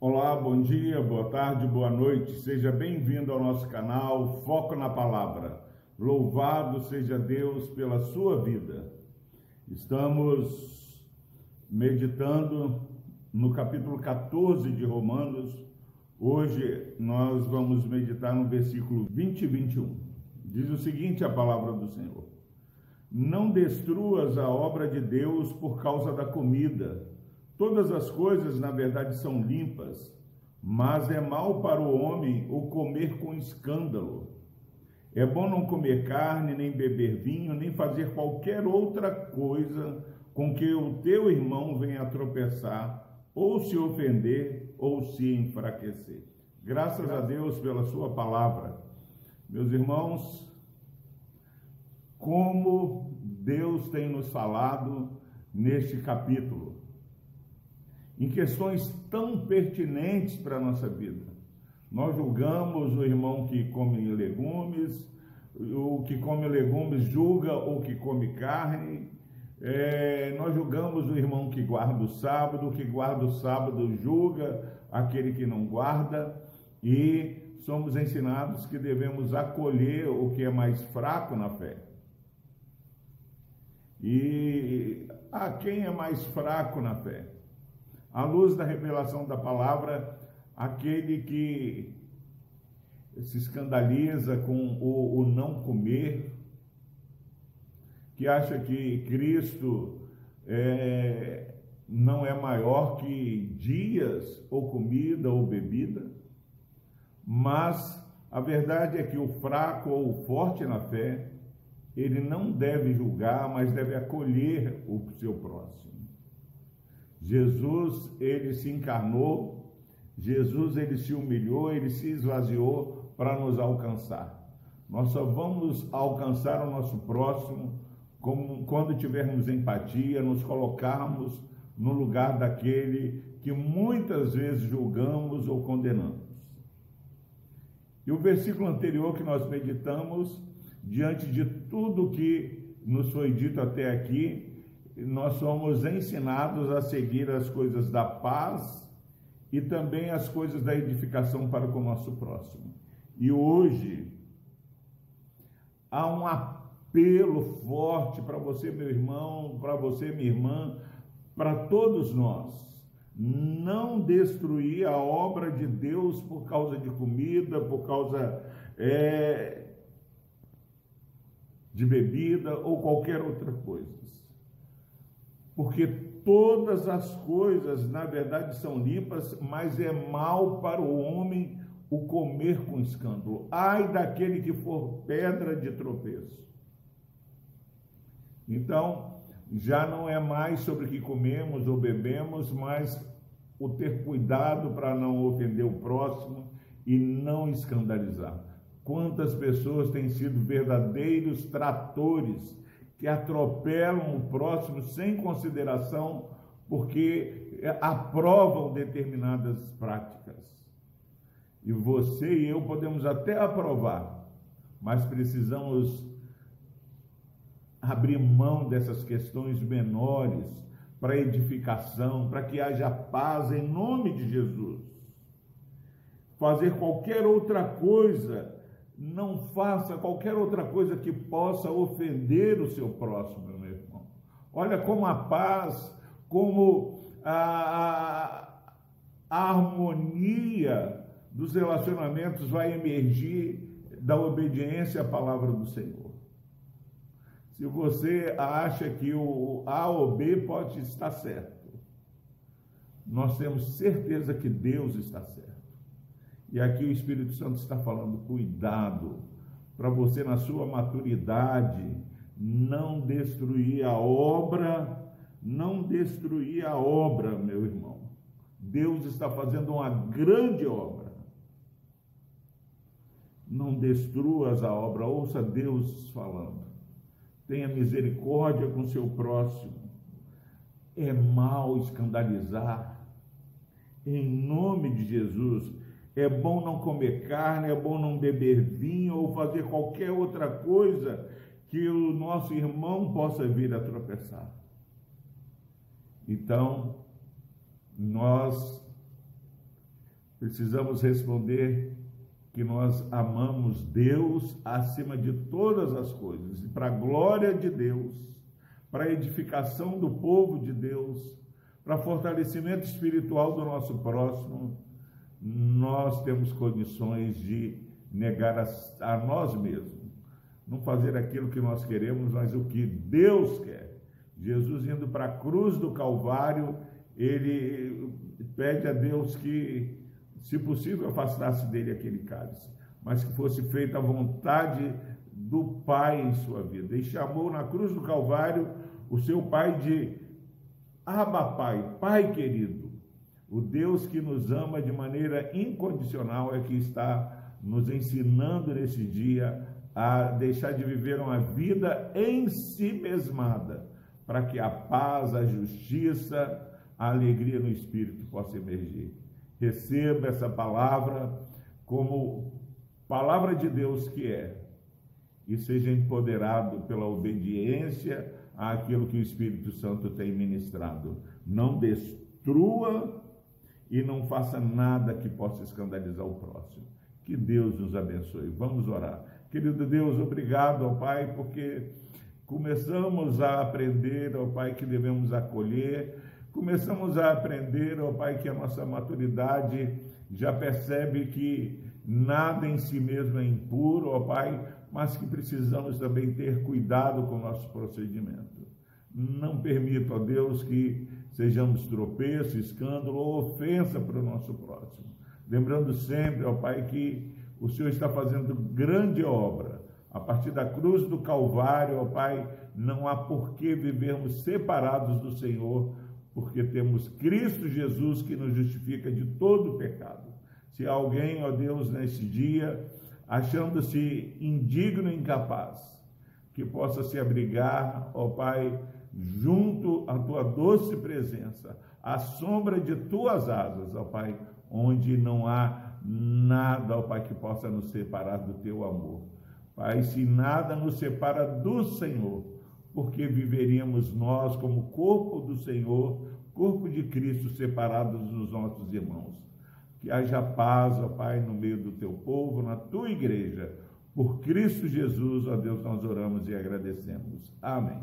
Olá, bom dia, boa tarde, boa noite. Seja bem-vindo ao nosso canal Foco na Palavra. Louvado seja Deus pela sua vida. Estamos meditando no capítulo 14 de Romanos. Hoje nós vamos meditar no versículo 20 e 21. Diz o seguinte a palavra do Senhor: Não destruas a obra de Deus por causa da comida Todas as coisas, na verdade, são limpas, mas é mal para o homem o comer com escândalo. É bom não comer carne, nem beber vinho, nem fazer qualquer outra coisa com que o teu irmão venha tropeçar, ou se ofender, ou se enfraquecer. Graças a Deus pela Sua palavra. Meus irmãos, como Deus tem nos falado neste capítulo em questões tão pertinentes para a nossa vida. Nós julgamos o irmão que come legumes, o que come legumes julga o que come carne, é, nós julgamos o irmão que guarda o sábado, o que guarda o sábado julga aquele que não guarda, e somos ensinados que devemos acolher o que é mais fraco na fé. E a quem é mais fraco na fé? À luz da revelação da palavra, aquele que se escandaliza com o, o não comer, que acha que Cristo é, não é maior que dias, ou comida, ou bebida, mas a verdade é que o fraco ou o forte na fé, ele não deve julgar, mas deve acolher o seu próximo. Jesus, ele se encarnou, Jesus, ele se humilhou, ele se esvaziou para nos alcançar. Nós só vamos alcançar o nosso próximo como, quando tivermos empatia, nos colocarmos no lugar daquele que muitas vezes julgamos ou condenamos. E o versículo anterior que nós meditamos, diante de tudo que nos foi dito até aqui, nós somos ensinados a seguir as coisas da paz e também as coisas da edificação para com o nosso próximo. E hoje há um apelo forte para você, meu irmão, para você, minha irmã, para todos nós. Não destruir a obra de Deus por causa de comida, por causa é, de bebida ou qualquer outra coisa porque todas as coisas, na verdade, são limpas, mas é mal para o homem o comer com escândalo. Ai daquele que for pedra de tropeço. Então, já não é mais sobre o que comemos ou bebemos, mas o ter cuidado para não ofender o próximo e não escandalizar. Quantas pessoas têm sido verdadeiros tratores que atropelam o próximo sem consideração, porque aprovam determinadas práticas. E você e eu podemos até aprovar, mas precisamos abrir mão dessas questões menores para edificação, para que haja paz em nome de Jesus. Fazer qualquer outra coisa não faça qualquer outra coisa que possa ofender o seu próximo, meu irmão. Olha como a paz, como a, a harmonia dos relacionamentos vai emergir da obediência à palavra do Senhor. Se você acha que o A ou B pode estar certo, nós temos certeza que Deus está certo. E aqui o Espírito Santo está falando: cuidado, para você, na sua maturidade, não destruir a obra, não destruir a obra, meu irmão. Deus está fazendo uma grande obra. Não destruas a obra, ouça Deus falando. Tenha misericórdia com seu próximo. É mal escandalizar. Em nome de Jesus, é bom não comer carne, é bom não beber vinho ou fazer qualquer outra coisa que o nosso irmão possa vir a tropeçar. Então, nós precisamos responder que nós amamos Deus acima de todas as coisas, e para a glória de Deus, para a edificação do povo de Deus, para fortalecimento espiritual do nosso próximo, nós temos condições de negar a, a nós mesmos, não fazer aquilo que nós queremos, mas o que Deus quer. Jesus indo para a cruz do Calvário, ele pede a Deus que, se possível, afastasse dele aquele cálice, mas que fosse feita a vontade do Pai em sua vida. E chamou na cruz do Calvário o seu Pai de Abba Pai, Pai querido. O Deus que nos ama de maneira incondicional é que está nos ensinando nesse dia a deixar de viver uma vida em si mesmada, para que a paz, a justiça, a alegria no espírito possa emergir. Receba essa palavra como palavra de Deus que é, e seja empoderado pela obediência àquilo que o Espírito Santo tem ministrado. Não destrua e não faça nada que possa escandalizar o próximo. Que Deus nos abençoe. Vamos orar. Querido Deus, obrigado, ó Pai, porque começamos a aprender, ó Pai, que devemos acolher, começamos a aprender, ó Pai, que a nossa maturidade já percebe que nada em si mesmo é impuro, ó Pai, mas que precisamos também ter cuidado com o nosso procedimento. Não permita, ó Deus, que sejamos tropeço, escândalo ou ofensa para o nosso próximo. Lembrando sempre, ó Pai, que o Senhor está fazendo grande obra. A partir da cruz do Calvário, ó Pai, não há por que vivermos separados do Senhor, porque temos Cristo Jesus que nos justifica de todo o pecado. Se alguém, ó Deus, nesse dia, achando-se indigno e incapaz, que possa se abrigar, ó Pai, junto à tua doce presença, à sombra de tuas asas, ó Pai, onde não há nada, ó Pai, que possa nos separar do teu amor. Pai, se nada nos separa do Senhor, porque viveríamos nós como corpo do Senhor, corpo de Cristo separados dos nossos irmãos. Que haja paz, ó Pai, no meio do teu povo, na tua igreja. Por Cristo Jesus, ó Deus, nós oramos e agradecemos. Amém.